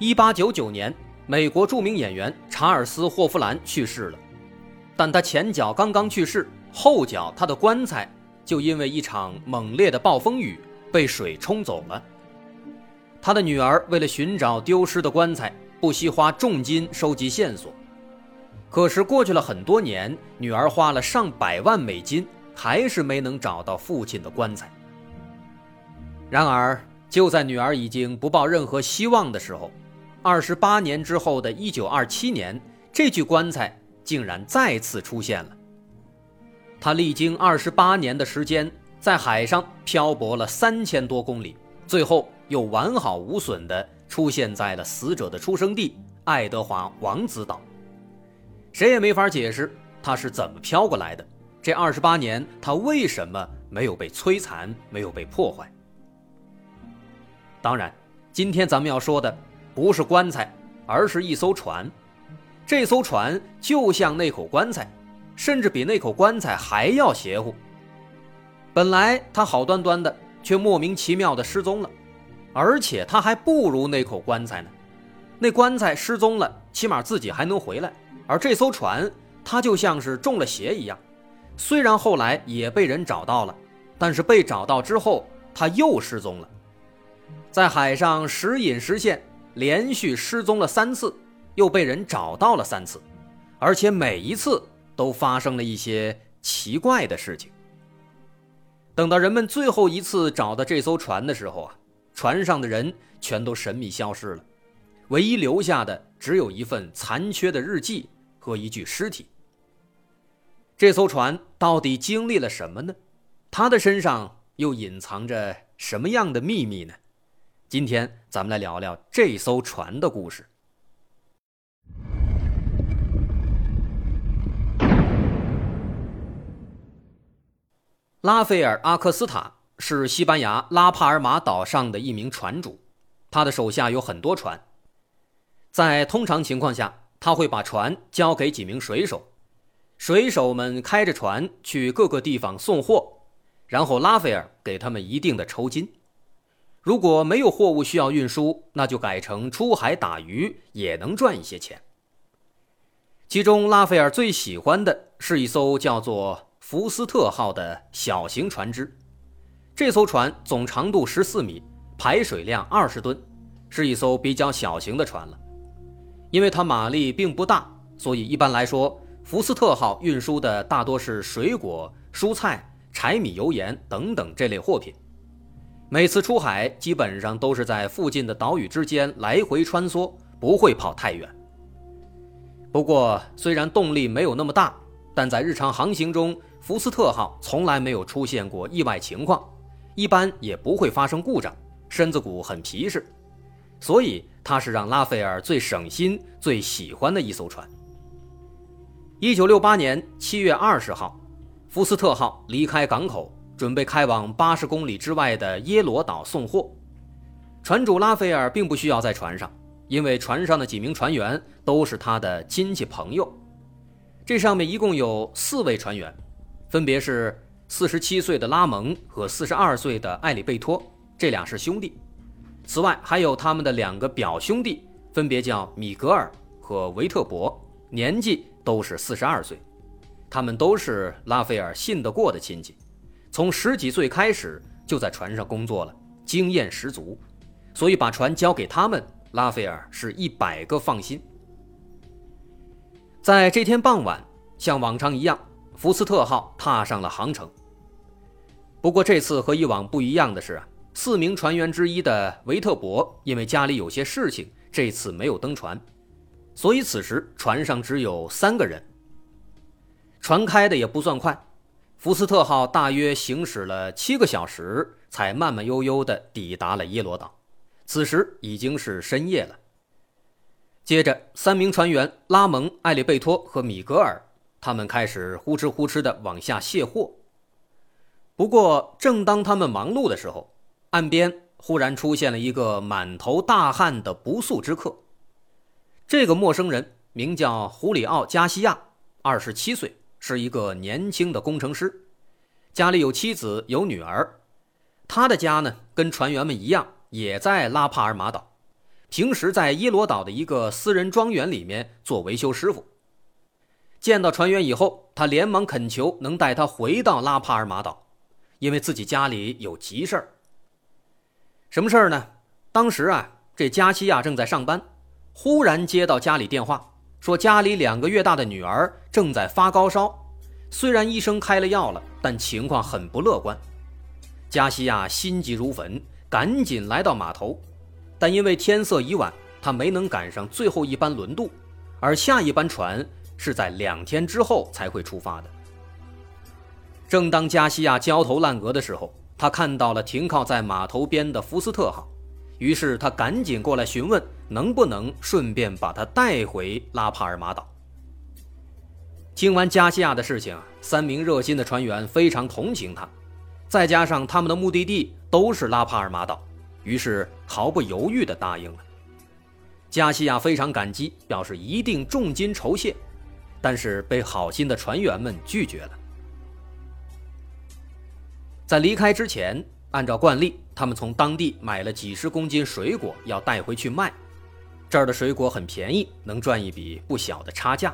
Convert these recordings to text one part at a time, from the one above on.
一八九九年，美国著名演员查尔斯·霍夫兰去世了，但他前脚刚刚去世，后脚他的棺材就因为一场猛烈的暴风雨被水冲走了。他的女儿为了寻找丢失的棺材，不惜花重金收集线索。可是过去了很多年，女儿花了上百万美金，还是没能找到父亲的棺材。然而，就在女儿已经不抱任何希望的时候，二十八年之后的一九二七年，这具棺材竟然再次出现了。它历经二十八年的时间，在海上漂泊了三千多公里，最后又完好无损地出现在了死者的出生地爱德华王子岛。谁也没法解释它是怎么飘过来的。这二十八年，它为什么没有被摧残，没有被破坏？当然，今天咱们要说的。不是棺材，而是一艘船。这艘船就像那口棺材，甚至比那口棺材还要邪乎。本来他好端端的，却莫名其妙的失踪了，而且他还不如那口棺材呢。那棺材失踪了，起码自己还能回来，而这艘船，它就像是中了邪一样。虽然后来也被人找到了，但是被找到之后，他又失踪了，在海上时隐时现。连续失踪了三次，又被人找到了三次，而且每一次都发生了一些奇怪的事情。等到人们最后一次找到这艘船的时候啊，船上的人全都神秘消失了，唯一留下的只有一份残缺的日记和一具尸体。这艘船到底经历了什么呢？它的身上又隐藏着什么样的秘密呢？今天咱们来聊聊这艘船的故事。拉斐尔·阿克斯塔是西班牙拉帕尔马岛上的一名船主，他的手下有很多船。在通常情况下，他会把船交给几名水手，水手们开着船去各个地方送货，然后拉斐尔给他们一定的酬金。如果没有货物需要运输，那就改成出海打鱼，也能赚一些钱。其中，拉斐尔最喜欢的是一艘叫做“福斯特号”的小型船只。这艘船总长度十四米，排水量二十吨，是一艘比较小型的船了。因为它马力并不大，所以一般来说，“福斯特号”运输的大多是水果、蔬菜、柴米油盐等等这类货品。每次出海基本上都是在附近的岛屿之间来回穿梭，不会跑太远。不过，虽然动力没有那么大，但在日常航行中，福斯特号从来没有出现过意外情况，一般也不会发生故障，身子骨很皮实，所以它是让拉斐尔最省心、最喜欢的一艘船。一九六八年七月二十号，福斯特号离开港口。准备开往八十公里之外的耶罗岛送货，船主拉斐尔并不需要在船上，因为船上的几名船员都是他的亲戚朋友。这上面一共有四位船员，分别是四十七岁的拉蒙和四十二岁的埃里贝托，这俩是兄弟。此外还有他们的两个表兄弟，分别叫米格尔和维特伯，年纪都是四十二岁，他们都是拉斐尔信得过的亲戚。从十几岁开始就在船上工作了，经验十足，所以把船交给他们，拉斐尔是一百个放心。在这天傍晚，像往常一样，福斯特号踏上了航程。不过这次和以往不一样的是啊，四名船员之一的维特伯因为家里有些事情，这次没有登船，所以此时船上只有三个人。船开的也不算快。福斯特号大约行驶了七个小时，才慢慢悠悠地抵达了耶罗岛。此时已经是深夜了。接着，三名船员拉蒙、艾利贝托和米格尔，他们开始呼哧呼哧地往下卸货。不过，正当他们忙碌的时候，岸边忽然出现了一个满头大汗的不速之客。这个陌生人名叫胡里奥·加西亚，二十七岁，是一个年轻的工程师，家里有妻子有女儿。他的家呢，跟船员们一样，也在拉帕尔马岛。平时在伊罗岛的一个私人庄园里面做维修师傅。见到船员以后，他连忙恳求能带他回到拉帕尔马岛，因为自己家里有急事儿。什么事儿呢？当时啊，这加西亚正在上班，忽然接到家里电话，说家里两个月大的女儿正在发高烧，虽然医生开了药了，但情况很不乐观。加西亚心急如焚，赶紧来到码头。但因为天色已晚，他没能赶上最后一班轮渡，而下一班船是在两天之后才会出发的。正当加西亚焦头烂额的时候，他看到了停靠在码头边的福斯特号，于是他赶紧过来询问能不能顺便把他带回拉帕尔马岛。听完加西亚的事情，三名热心的船员非常同情他，再加上他们的目的地都是拉帕尔马岛。于是毫不犹豫地答应了。加西亚非常感激，表示一定重金酬谢，但是被好心的船员们拒绝了。在离开之前，按照惯例，他们从当地买了几十公斤水果要带回去卖，这儿的水果很便宜，能赚一笔不小的差价。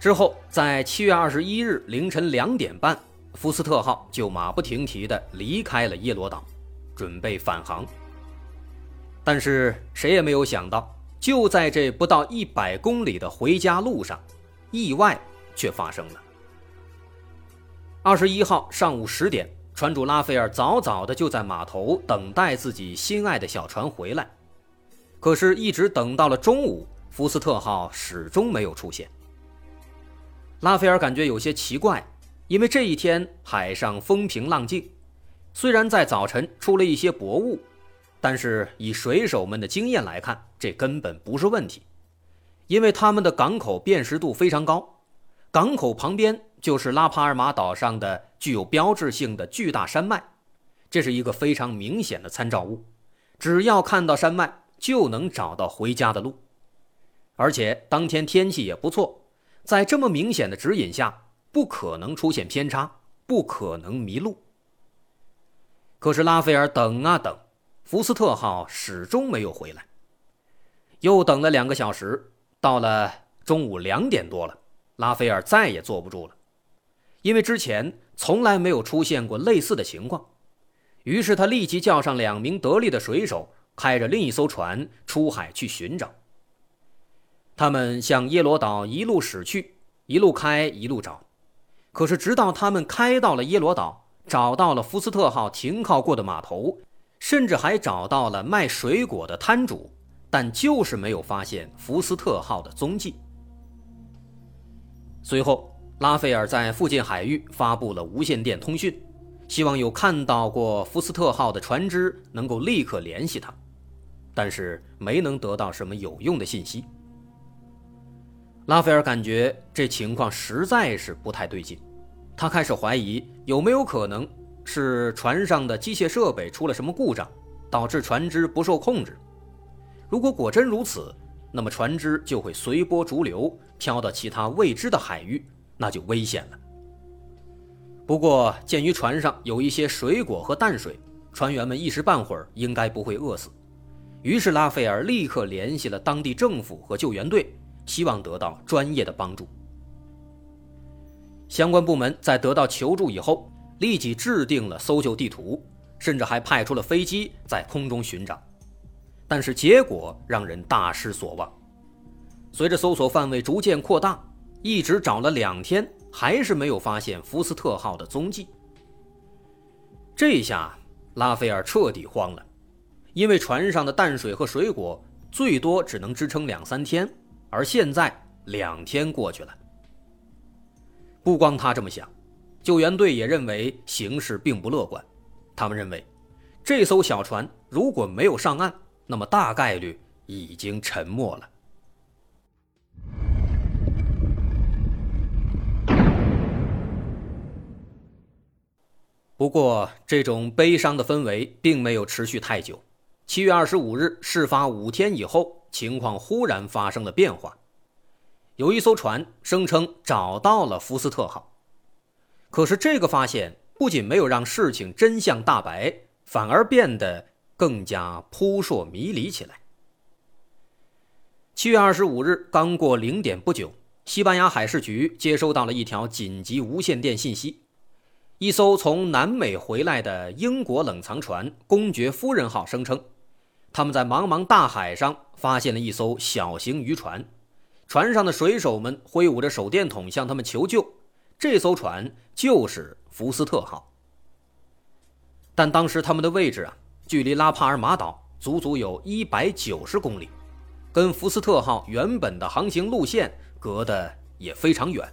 之后，在七月二十一日凌晨两点半，福斯特号就马不停蹄地离开了耶罗岛。准备返航，但是谁也没有想到，就在这不到一百公里的回家路上，意外却发生了。二十一号上午十点，船主拉斐尔早早的就在码头等待自己心爱的小船回来，可是，一直等到了中午，福斯特号始终没有出现。拉斐尔感觉有些奇怪，因为这一天海上风平浪静。虽然在早晨出了一些薄雾，但是以水手们的经验来看，这根本不是问题，因为他们的港口辨识度非常高，港口旁边就是拉帕尔马岛上的具有标志性的巨大山脉，这是一个非常明显的参照物，只要看到山脉就能找到回家的路，而且当天天气也不错，在这么明显的指引下，不可能出现偏差，不可能迷路。可是拉斐尔等啊等，福斯特号始终没有回来。又等了两个小时，到了中午两点多了，拉斐尔再也坐不住了，因为之前从来没有出现过类似的情况。于是他立即叫上两名得力的水手，开着另一艘船出海去寻找。他们向耶罗岛一路驶去，一路开，一路找。可是直到他们开到了耶罗岛。找到了福斯特号停靠过的码头，甚至还找到了卖水果的摊主，但就是没有发现福斯特号的踪迹。随后，拉斐尔在附近海域发布了无线电通讯，希望有看到过福斯特号的船只能够立刻联系他，但是没能得到什么有用的信息。拉斐尔感觉这情况实在是不太对劲。他开始怀疑有没有可能是船上的机械设备出了什么故障，导致船只不受控制。如果果真如此，那么船只就会随波逐流，飘到其他未知的海域，那就危险了。不过，鉴于船上有一些水果和淡水，船员们一时半会儿应该不会饿死。于是，拉斐尔立刻联系了当地政府和救援队，希望得到专业的帮助。相关部门在得到求助以后，立即制定了搜救地图，甚至还派出了飞机在空中寻找，但是结果让人大失所望。随着搜索范围逐渐扩大，一直找了两天，还是没有发现福斯特号的踪迹。这下拉斐尔彻底慌了，因为船上的淡水和水果最多只能支撑两三天，而现在两天过去了。不光他这么想，救援队也认为形势并不乐观。他们认为，这艘小船如果没有上岸，那么大概率已经沉没了。不过，这种悲伤的氛围并没有持续太久。七月二十五日，事发五天以后，情况忽然发生了变化。有一艘船声称找到了福斯特号，可是这个发现不仅没有让事情真相大白，反而变得更加扑朔迷离起来。七月二十五日刚过零点不久，西班牙海事局接收到了一条紧急无线电信息。一艘从南美回来的英国冷藏船“公爵夫人号”声称，他们在茫茫大海上发现了一艘小型渔船，船上的水手们挥舞着手电筒向他们求救。这艘船就是“福斯特号”，但当时他们的位置啊，距离拉帕尔马岛足足有一百九十公里，跟“福斯特号”原本的航行路线隔得也非常远。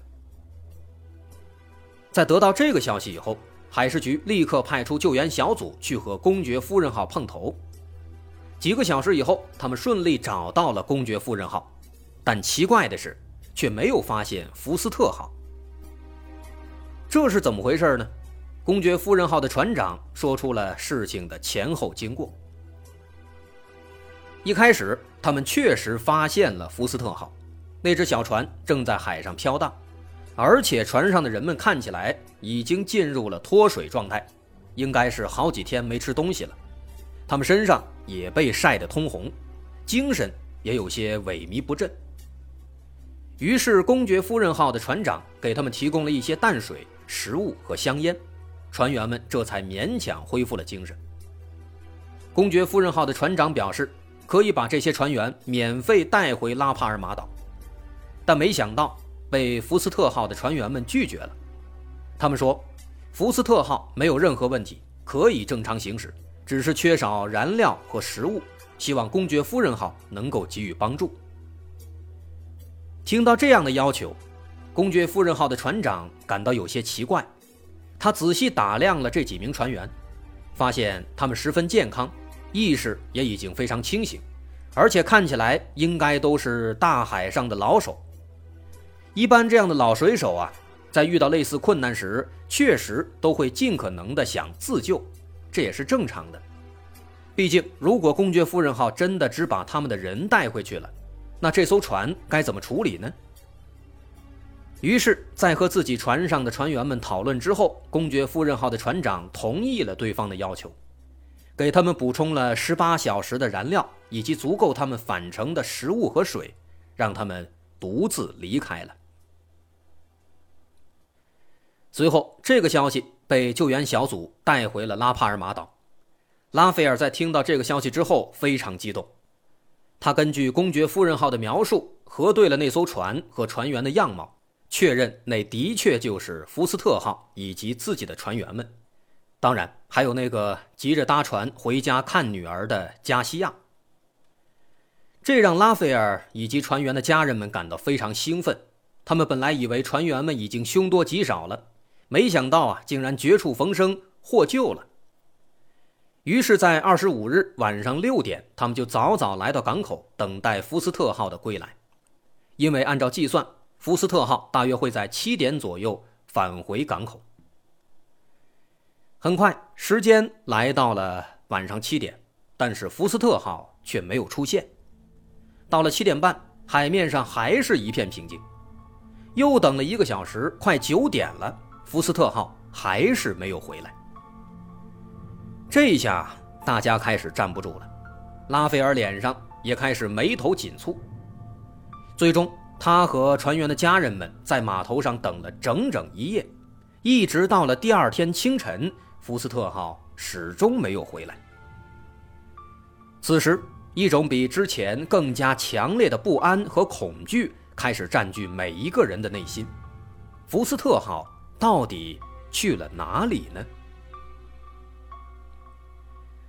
在得到这个消息以后，海事局立刻派出救援小组去和“公爵夫人号”碰头。几个小时以后，他们顺利找到了“公爵夫人号”，但奇怪的是，却没有发现“福斯特号”。这是怎么回事呢？“公爵夫人号”的船长说出了事情的前后经过。一开始，他们确实发现了“福斯特号”，那只小船正在海上飘荡。而且船上的人们看起来已经进入了脱水状态，应该是好几天没吃东西了。他们身上也被晒得通红，精神也有些萎靡不振。于是，公爵夫人号的船长给他们提供了一些淡水、食物和香烟，船员们这才勉强恢复了精神。公爵夫人号的船长表示，可以把这些船员免费带回拉帕尔马岛，但没想到。被福斯特号的船员们拒绝了。他们说，福斯特号没有任何问题，可以正常行驶，只是缺少燃料和食物，希望公爵夫人号能够给予帮助。听到这样的要求，公爵夫人号的船长感到有些奇怪。他仔细打量了这几名船员，发现他们十分健康，意识也已经非常清醒，而且看起来应该都是大海上的老手。一般这样的老水手啊，在遇到类似困难时，确实都会尽可能的想自救，这也是正常的。毕竟，如果公爵夫人号真的只把他们的人带回去了，那这艘船该怎么处理呢？于是，在和自己船上的船员们讨论之后，公爵夫人号的船长同意了对方的要求，给他们补充了十八小时的燃料以及足够他们返程的食物和水，让他们独自离开了。随后，这个消息被救援小组带回了拉帕尔马岛。拉斐尔在听到这个消息之后非常激动，他根据公爵夫人号的描述核对了那艘船和船员的样貌，确认那的确就是福斯特号以及自己的船员们，当然还有那个急着搭船回家看女儿的加西亚。这让拉斐尔以及船员的家人们感到非常兴奋，他们本来以为船员们已经凶多吉少了。没想到啊，竟然绝处逢生，获救了。于是，在二十五日晚上六点，他们就早早来到港口，等待福斯特号的归来。因为按照计算，福斯特号大约会在七点左右返回港口。很快，时间来到了晚上七点，但是福斯特号却没有出现。到了七点半，海面上还是一片平静。又等了一个小时，快九点了。福斯特号还是没有回来，这下大家开始站不住了，拉斐尔脸上也开始眉头紧蹙。最终，他和船员的家人们在码头上等了整整一夜，一直到了第二天清晨，福斯特号始终没有回来。此时，一种比之前更加强烈的不安和恐惧开始占据每一个人的内心。福斯特号。到底去了哪里呢？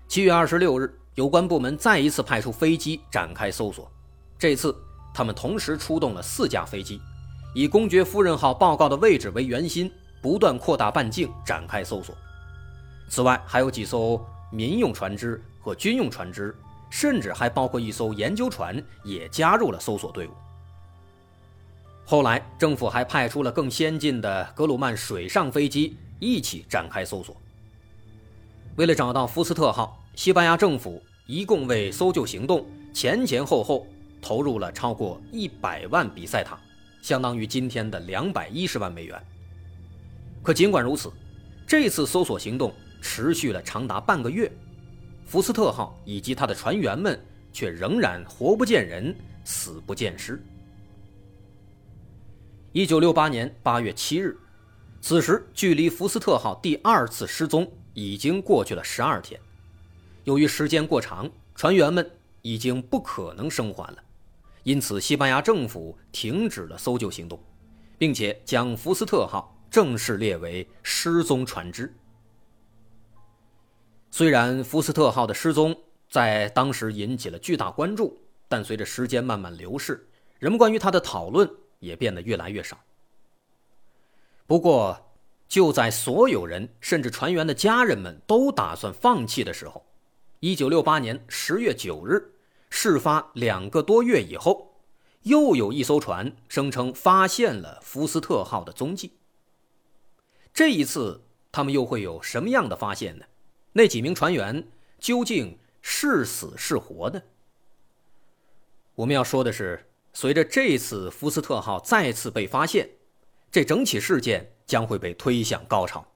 七月二十六日，有关部门再一次派出飞机展开搜索。这次，他们同时出动了四架飞机，以“公爵夫人号”报告的位置为圆心，不断扩大半径展开搜索。此外，还有几艘民用船只和军用船只，甚至还包括一艘研究船也加入了搜索队伍。后来，政府还派出了更先进的格鲁曼水上飞机一起展开搜索。为了找到福斯特号，西班牙政府一共为搜救行动前前后后投入了超过一百万比赛塔，相当于今天的两百一十万美元。可尽管如此，这次搜索行动持续了长达半个月。福斯特号以及他的船员们却仍然活不见人，死不见尸。一九六八年八月七日，此时距离福斯特号第二次失踪已经过去了十二天。由于时间过长，船员们已经不可能生还了，因此西班牙政府停止了搜救行动，并且将福斯特号正式列为失踪船只。虽然福斯特号的失踪在当时引起了巨大关注，但随着时间慢慢流逝，人们关于它的讨论也变得越来越少。不过，就在所有人甚至船员的家人们都打算放弃的时候，1968年10月9日，事发两个多月以后，又有一艘船声称发现了福斯特号的踪迹。这一次，他们又会有什么样的发现呢？那几名船员究竟是死是活呢？我们要说的是，随着这次福斯特号再次被发现，这整起事件将会被推向高潮。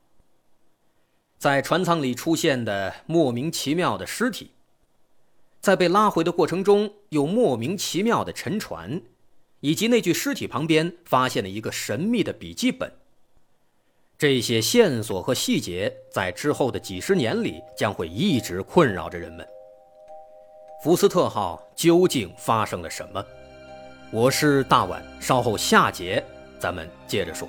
在船舱里出现的莫名其妙的尸体，在被拉回的过程中又莫名其妙的沉船，以及那具尸体旁边发现了一个神秘的笔记本。这些线索和细节在之后的几十年里将会一直困扰着人们。福斯特号究竟发生了什么？我是大碗，稍后下节咱们接着说。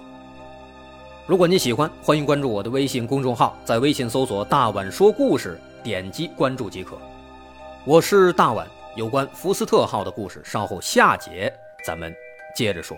如果你喜欢，欢迎关注我的微信公众号，在微信搜索“大碗说故事”，点击关注即可。我是大碗，有关福斯特号的故事，稍后下节咱们接着说。